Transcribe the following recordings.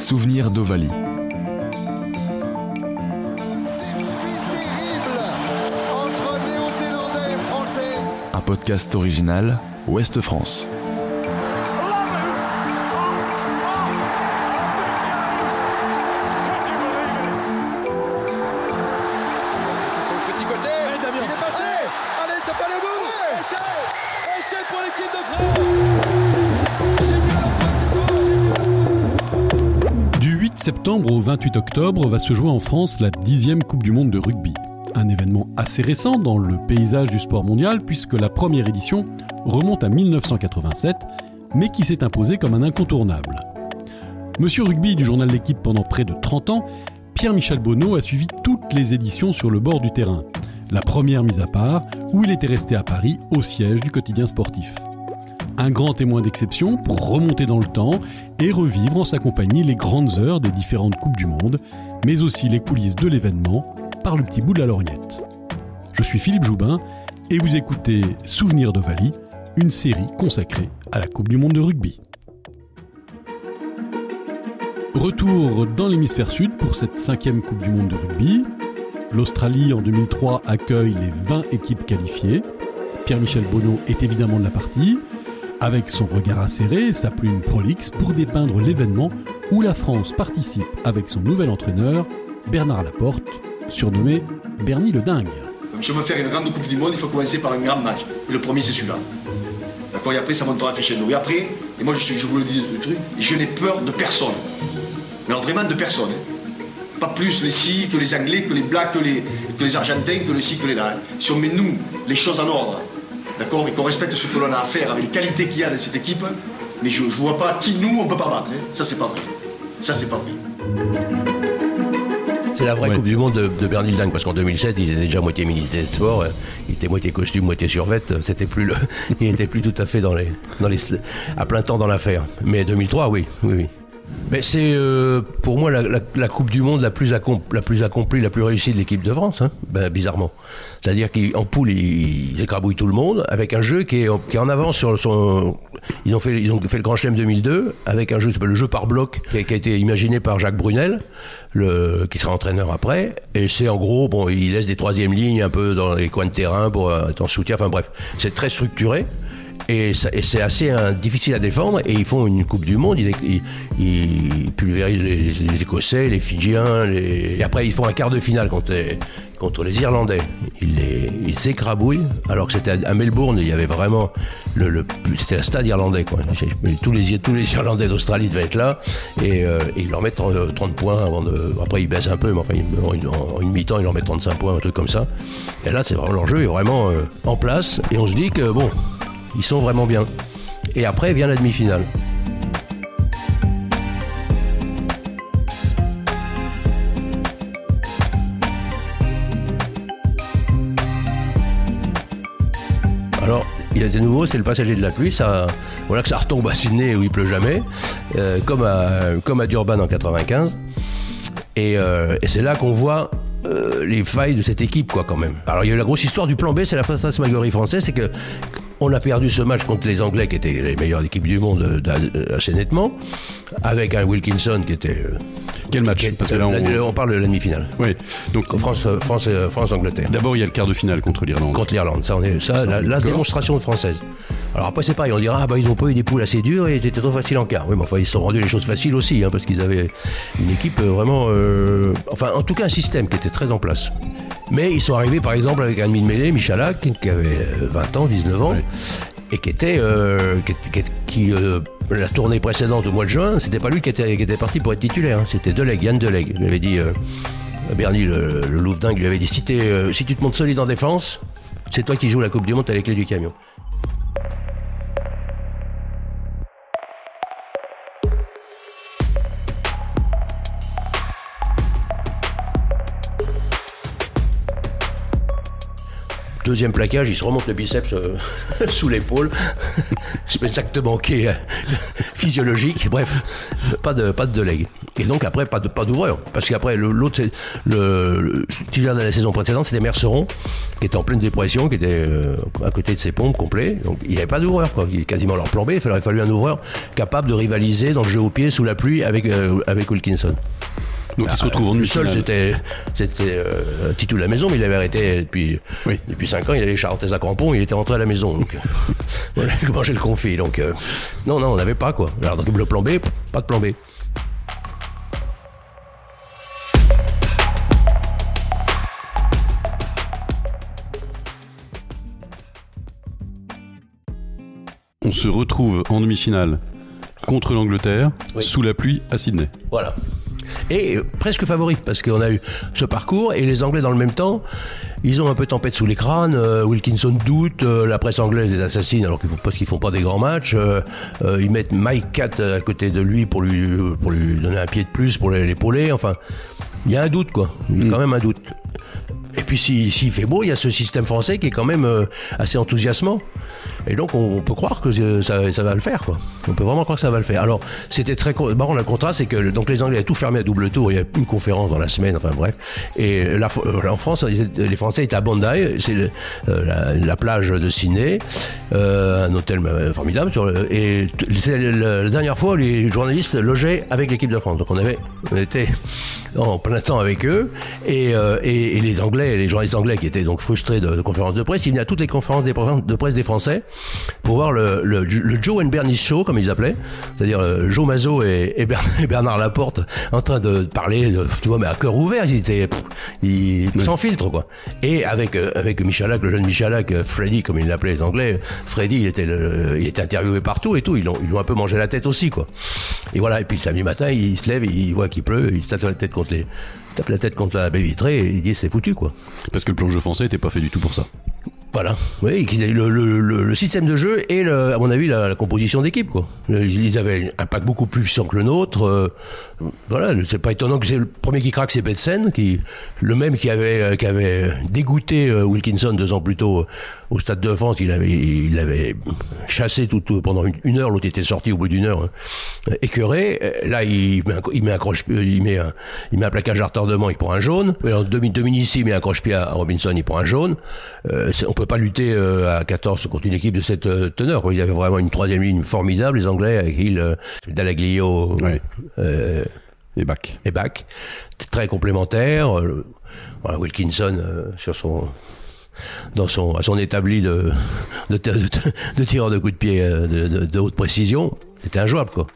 Souvenir d'Ovalie. Un podcast original Ouest France. Du 8 septembre au 28 octobre va se jouer en France la dixième Coupe du Monde de rugby. Un événement assez récent dans le paysage du sport mondial puisque la première édition remonte à 1987 mais qui s'est imposé comme un incontournable. Monsieur Rugby du journal L'équipe pendant près de 30 ans, Pierre-Michel Bonneau a suivi toutes les éditions sur le bord du terrain. La première mise à part, où il était resté à Paris au siège du quotidien sportif. Un grand témoin d'exception pour remonter dans le temps et revivre en sa compagnie les grandes heures des différentes Coupes du Monde, mais aussi les coulisses de l'événement par le petit bout de la lorgnette. Je suis Philippe Joubin et vous écoutez Souvenir d'Ovalie, une série consacrée à la Coupe du Monde de rugby. Retour dans l'hémisphère sud pour cette cinquième Coupe du Monde de rugby. L'Australie en 2003 accueille les 20 équipes qualifiées. Pierre-Michel Bonneau est évidemment de la partie, avec son regard acéré sa plume prolixe pour dépeindre l'événement où la France participe avec son nouvel entraîneur, Bernard Laporte, surnommé Bernie le Dingue. Si on veut faire une grande Coupe du Monde, il faut commencer par un grand match. Le premier, c'est celui-là. D'accord Et après, ça montera crescendo. Et après, et moi, je, je vous le dis, je n'ai peur de personne. Mais vraiment de personne. hein. Pas plus les si que les Anglais, que les Blacks, que les, Argentins, que les ci, que les là. Si on met, nous, les choses en ordre, d'accord Et qu'on respecte ce que l'on a à faire avec les qualités qu'il y a dans cette équipe, mais je ne vois pas qui, nous, on peut pas battre. hein. Ça, c'est pas vrai. Ça, c'est pas vrai. C'est la vraie Ouais. Coupe du Monde de, de Bernie Dingue, parce qu'en 2007, il était déjà moitié militaire de sport, il était moitié costume, moitié survette, c'était plus le, il n'était plus tout à fait dans les, dans les, à plein temps dans l'affaire. Mais 2003, oui, oui, oui. Mais c'est euh, pour moi la, Coupe du Monde la plus, accom- la plus accomplie, la plus réussie de l'équipe de France, hein, ben, bizarrement. C'est-à-dire qu'en poule, ils, ils écrabouillent tout le monde avec un jeu qui est, qui est en avance sur son. Ils ont fait, ils ont fait le Grand Chelem 2002 avec un jeu le jeu par bloc, qui a, été imaginé par Jacques Brunel, qui sera entraîneur après. Et c'est en gros, bon, il laisse des troisièmes lignes un peu dans les coins de terrain pour euh, être en soutien. Enfin bref, c'est très structuré. Et, et c'est assez hein, difficile à défendre. Et ils font une Coupe du Monde. Ils, ils- ils pulvérisent les, les Écossais, les Fidjiens. Les... Et après, ils font un quart de finale contre les, contre les Irlandais. Ils les ils s'écrabouillent. Alors que c'était à, Melbourne, il y avait vraiment. Le, le- c'était un stade irlandais. Quoi. Tous, les, tous les Irlandais d'Australie devaient être là. Et, euh, ils leur mettent 30, 30 points. Avant de... Après, ils baissent un peu. Mais enfin, en, une- en une mi-temps, ils leur mettent 35 points, un truc comme ça. Et là, c'est vraiment leur jeu est vraiment euh, en place. Et on se dit que, bon. Ils sont vraiment bien. Et après vient la demi-finale. Alors, il y a de nouveau, c'est le passager de la pluie. Ça, voilà que ça retombe à Sydney où il pleut jamais, euh, comme, à, comme à Durban en 95. Et, euh, et c'est là qu'on voit euh, les failles de cette équipe, quoi, quand même. Alors, il y a eu la grosse histoire du plan B, c'est la fantasmagorie française, c'est que on a perdu ce match contre les Anglais, qui étaient les meilleures équipes du monde euh, euh, assez nettement, avec un Wilkinson qui était. Quel match qui- Parce que là, on- parle de la demi-finale. Oui. Donc, France, euh, France, euh, France, Angleterre. d'abord, il y a le quart de finale contre l'Irlande. Contre l'Irlande, ça, on est, ça, la, démonstration française. Alors après, c'est pareil, on dira, ah bah ils ont pas eu des poules assez dures et c'était trop facile en quart. Oui, mais enfin, ils se sont rendus les choses faciles aussi, hein, parce qu'ils avaient une équipe euh, vraiment. euh, enfin, en tout cas, un système qui était très en place. Mais ils sont arrivés, par exemple, avec un demi de mêlée, Michalak, qui avait euh, 20 ans, 19 ans, et qui était. euh, qui, qui- qui, euh, la tournée précédente au mois de juin, c'était pas lui qui était, parti pour être titulaire, hein, c'était Delegue, Yann Delegue. Il avait dit. euh, Bernie, le, le Louvre lui avait dit si, euh, si tu te montes solide en défense, c'est toi qui joues la Coupe du Monde, t'as les du camion. Deuxième plaquage, il se remonte le biceps euh, sous l'épaule. Espèce d'acte manqué. euh, physiologique. Bref, pas de pas de. Et donc après pas de pas d'ouvreur parce qu'après l'autre c'est le, titulaire de la saison précédente c'était Merceron qui était en pleine dépression, qui était euh, à côté de ses pompes complet. Donc il n'y avait pas d'ouvreur quoi. Est quasiment leur plan B. Il aurait fallu un ouvreur capable de rivaliser dans le jeu au pied sous la pluie avec euh, avec Wilkinson. Donc il se retrouve en seul, c'était c'était euh, Titou de la maison, mais il avait arrêté depuis depuis 5 ans. Il avait charté à crampons, il était rentré à la maison. Donc voilà, il mangeait le confit. Donc euh, non, non, on n'avait pas quoi. Alors donc le plan B, pas de plan B. On se retrouve en demi-finale contre l'Angleterre, sous la pluie à Sydney. Voilà et presque favori parce qu'on a eu ce parcours et les Anglais dans le même temps ils ont un peu tempête sous les crânes. Euh, Wilkinson doute, euh, la presse anglaise les assassine alors qu'ils parce qu'ils font pas des grands matchs. Euh, ils mettent Mike Cat à côté de lui pour lui pour lui donner un pied de plus pour l'épauler. Enfin, il y a un doute quoi. Il y a mm. quand même un doute. Et puis s'il fait beau, il y a ce système français qui est quand même assez enthousiasmant. Et donc on peut croire que ça, ça, va le faire, quoi. On peut vraiment croire que ça va le faire. Alors c'était très marrant le contrat, c'est que donc les Anglais avaient tout fermé à double tour. Il y a une conférence dans la semaine, enfin bref. Et euh, en France, les Français étaient à Bondi, c'est euh, la, plage de Sydney, euh, un hôtel formidable. Et c'est la dernière fois les journalistes logeaient avec l'équipe de France. Donc on avait, était en plein temps avec eux et, les Anglais, les journalistes anglais qui étaient donc frustrés de, de conférences de presse, ils venaient à toutes les conférences de presse des Français pour voir le, le, Joe and Bernie Show, comme ils appelaient, c'est-à-dire euh, Joe Mazo et, Bernard Laporte en train de parler, tu vois, mais à cœur ouvert, ils étaient ils, sans filtre, quoi. Et avec euh, avec Michalak, le jeune Michalak, euh, Freddy, comme ils l'appelaient les Anglais, Freddy, il était, il était interviewé partout et tout, ils l'ont ils un peu mangé la tête aussi, quoi. Et voilà, et puis le samedi matin, il se lève, il voit qu'il pleut, il se tape la tête contre les tape la tête contre la baie vitrée et il dit c'est foutu quoi. Parce que le plongeon français était pas fait du tout pour ça. Voilà, oui, le, le, le, système de jeu et, à mon avis, la, composition d'équipe. Quoi. Ils avaient un pack beaucoup plus puissant que le nôtre. Euh, voilà, c'est pas étonnant que c'est le premier qui craque, c'est Betsen, qui le même qui avait euh, qui avait dégoûté euh, Wilkinson deux ans plus tôt au Stade de France. Il avait il avait chassé tout, pendant une, heure. L'autre était sorti au bout d'une heure, hein, écœuré. Là, il met un, il met un croche, il met un, il met un plaquage à retardement, il prend un jaune. Demi il met un croche-pied à Robinson, il prend un jaune. Euh, on peut pas lutter à 14 contre une équipe de cette teneur. Il y avait vraiment une troisième ligne formidable. Les Anglais avec Hill, Dalaglio. Ouais. Et Bach. Et Bach. Très complémentaire. Euh, Wilkinson, euh, sur son, dans son, à son établi de, de, de, tireur de coups de pied euh, de, haute précision, c'était injouable, quoi.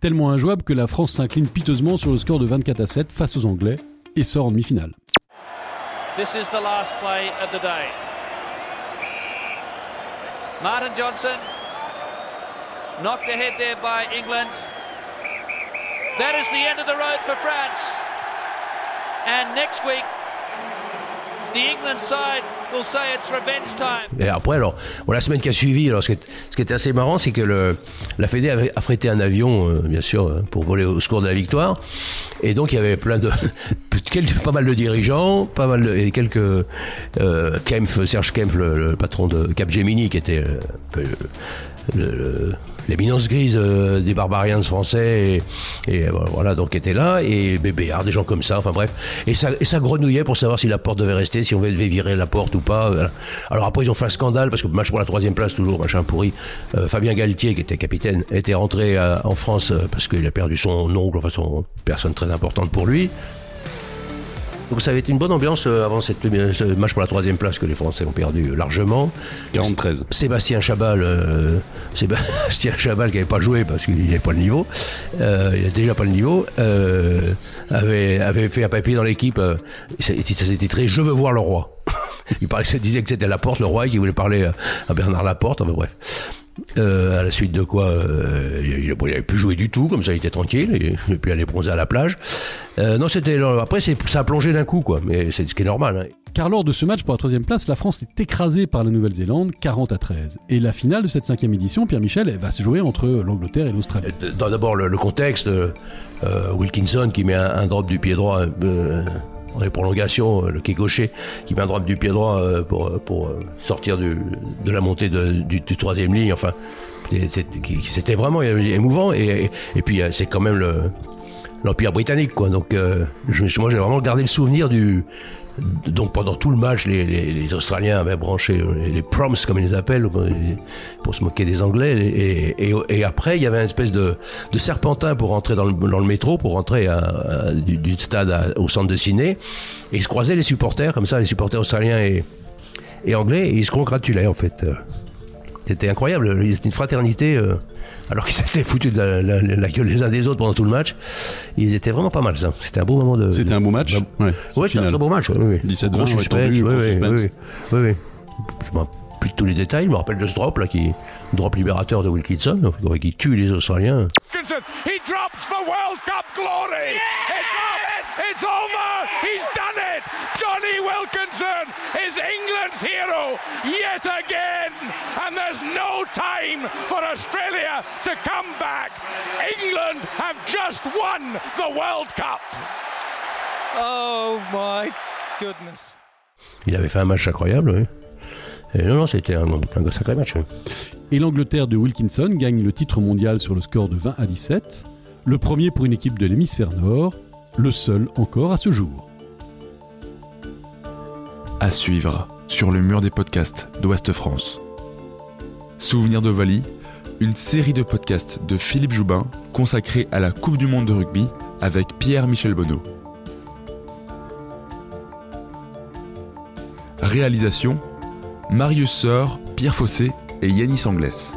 Tellement injouable que la France s'incline piteusement sur le score de 24 à 7 face aux Anglais et sort en demi-finale. This is the last play of the day. Martin Johnson knocked ahead there by England. That is the end of the road for France. And next week, the England side will say it's revenge time. Et après, alors, bon, la semaine qui a suivi, alors, ce, qui, ce qui était assez marrant, c'est que le, la Fédé avait affrété un avion, euh, bien sûr, euh, pour voler au secours de la victoire. Et donc, il y avait plein de, quelques, pas mal de dirigeants, pas mal de, et quelques, euh, Kempf, Serge Kempf, le, le, patron de Capgemini, qui était euh, le, l'éminence grise euh, des barbariens français et, et, voilà donc était là et Bébéard des gens comme ça enfin bref. Et ça et ça grenouillait pour savoir si la porte devait rester si on devait virer la porte ou pas alors après ils ont fait un scandale parce que match pour la troisième place toujours machin pourri. Euh, Fabien Galtier qui était capitaine était rentré euh, en France parce qu'il a perdu son oncle enfin son personne très importante pour lui donc ça avait été une bonne ambiance euh, avant cette, ce match pour la troisième place que les Français ont perdu largement. 43. Sébastien Chabal, euh, Sébastien Chabal qui n'avait pas joué parce qu'il n'avait pas le niveau, euh, il n'a déjà pas le niveau, euh, avait, avait fait un papier dans l'équipe, euh, ça s'était titré Je veux voir le roi. il parlait, disait que c'était Laporte, le roi, qui voulait parler à Bernard Laporte, enfin bref. Euh, à la suite de quoi euh, il n'avait plus joué du tout, comme ça il était tranquille, et, puis aller bronzer à la plage. Euh, non, c'était après ça a plongé d'un coup, quoi, mais c'est ce qui est normal. Hein. Car lors de ce match pour la troisième place, la France est écrasée par la Nouvelle-Zélande, 40 à 13. Et la finale de cette cinquième édition, Pierre Michel, va se jouer entre l'Angleterre et l'Australie. D'abord le, contexte, Wilkinson qui met un, drop du pied droit les prolongations, le quai gaucher qui vient droite du pied droit pour, pour sortir du, de la montée du, du, troisième ligne. Enfin, c'était vraiment émouvant. Et, et, puis c'est quand même l'Empire britannique, quoi. Donc je, moi j'ai vraiment gardé le souvenir du donc pendant tout le match, les, Australiens avaient branché euh, les, proms, comme ils les appellent, pour se moquer des Anglais. Et, après, il y avait une espèce de, serpentin pour rentrer dans le, métro, pour rentrer du, stade au centre de ciné. Et ils se croisaient les supporters, comme ça, les supporters australiens et, anglais, et ils se congratulaient en fait. C'était incroyable, une fraternité. Euh, alors qu'ils s'étaient foutus de la, gueule les uns des autres pendant tout le match. Ils étaient vraiment pas mal, ça. C'était un beau moment de. C'était un beau match? Ouais, c'était un très beau match. Oui, 17-20, suspense, oui, oui, oui, oui, Je m'en plus de tous les détails. Je me rappelle de ce drop là, qui drop libérateur de Wilkinson, qui tue les Australiens. Wilkinson, he drops for World Cup glory. It's It's over. He's done it. Johnny Wilkinson is England's hero yet again. And there's no time for Australia to come back. England have just won the World Cup. Oh my goodness. Il avait fait un match incroyable, oui. Et non, non, c'était un, un, sacré match. Et l'Angleterre de Wilkinson gagne le titre mondial sur le score de 20 à 17, le premier pour une équipe de l'hémisphère nord, le seul encore à ce jour. À suivre sur le mur des podcasts d'Ouest France. Souvenir de Vali, une série de podcasts de Philippe Joubin consacrée à la Coupe du Monde de rugby avec Pierre-Michel Bonneau. Réalisation Marius Sœur, Pierre Fossé et Yannis Anglès.